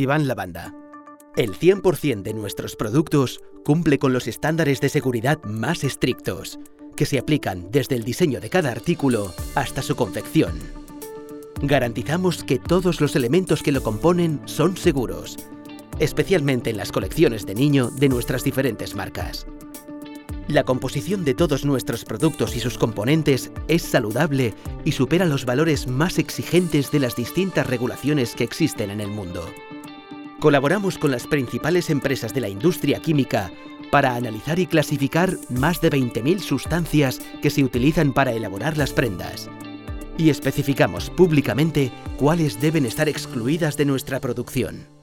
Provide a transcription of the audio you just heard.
Iván Lavanda. El 100% de nuestros productos cumple con los estándares de seguridad más estrictos, que se aplican desde el diseño de cada artículo hasta su confección. Garantizamos que todos los elementos que lo componen son seguros, especialmente en las colecciones de niño de nuestras diferentes marcas. La composición de todos nuestros productos y sus componentes es saludable y supera los valores más exigentes de las distintas regulaciones que existen en el mundo. Colaboramos con las principales empresas de la industria química para analizar y clasificar más de 20.000 sustancias que se utilizan para elaborar las prendas. Y especificamos públicamente cuáles deben estar excluidas de nuestra producción.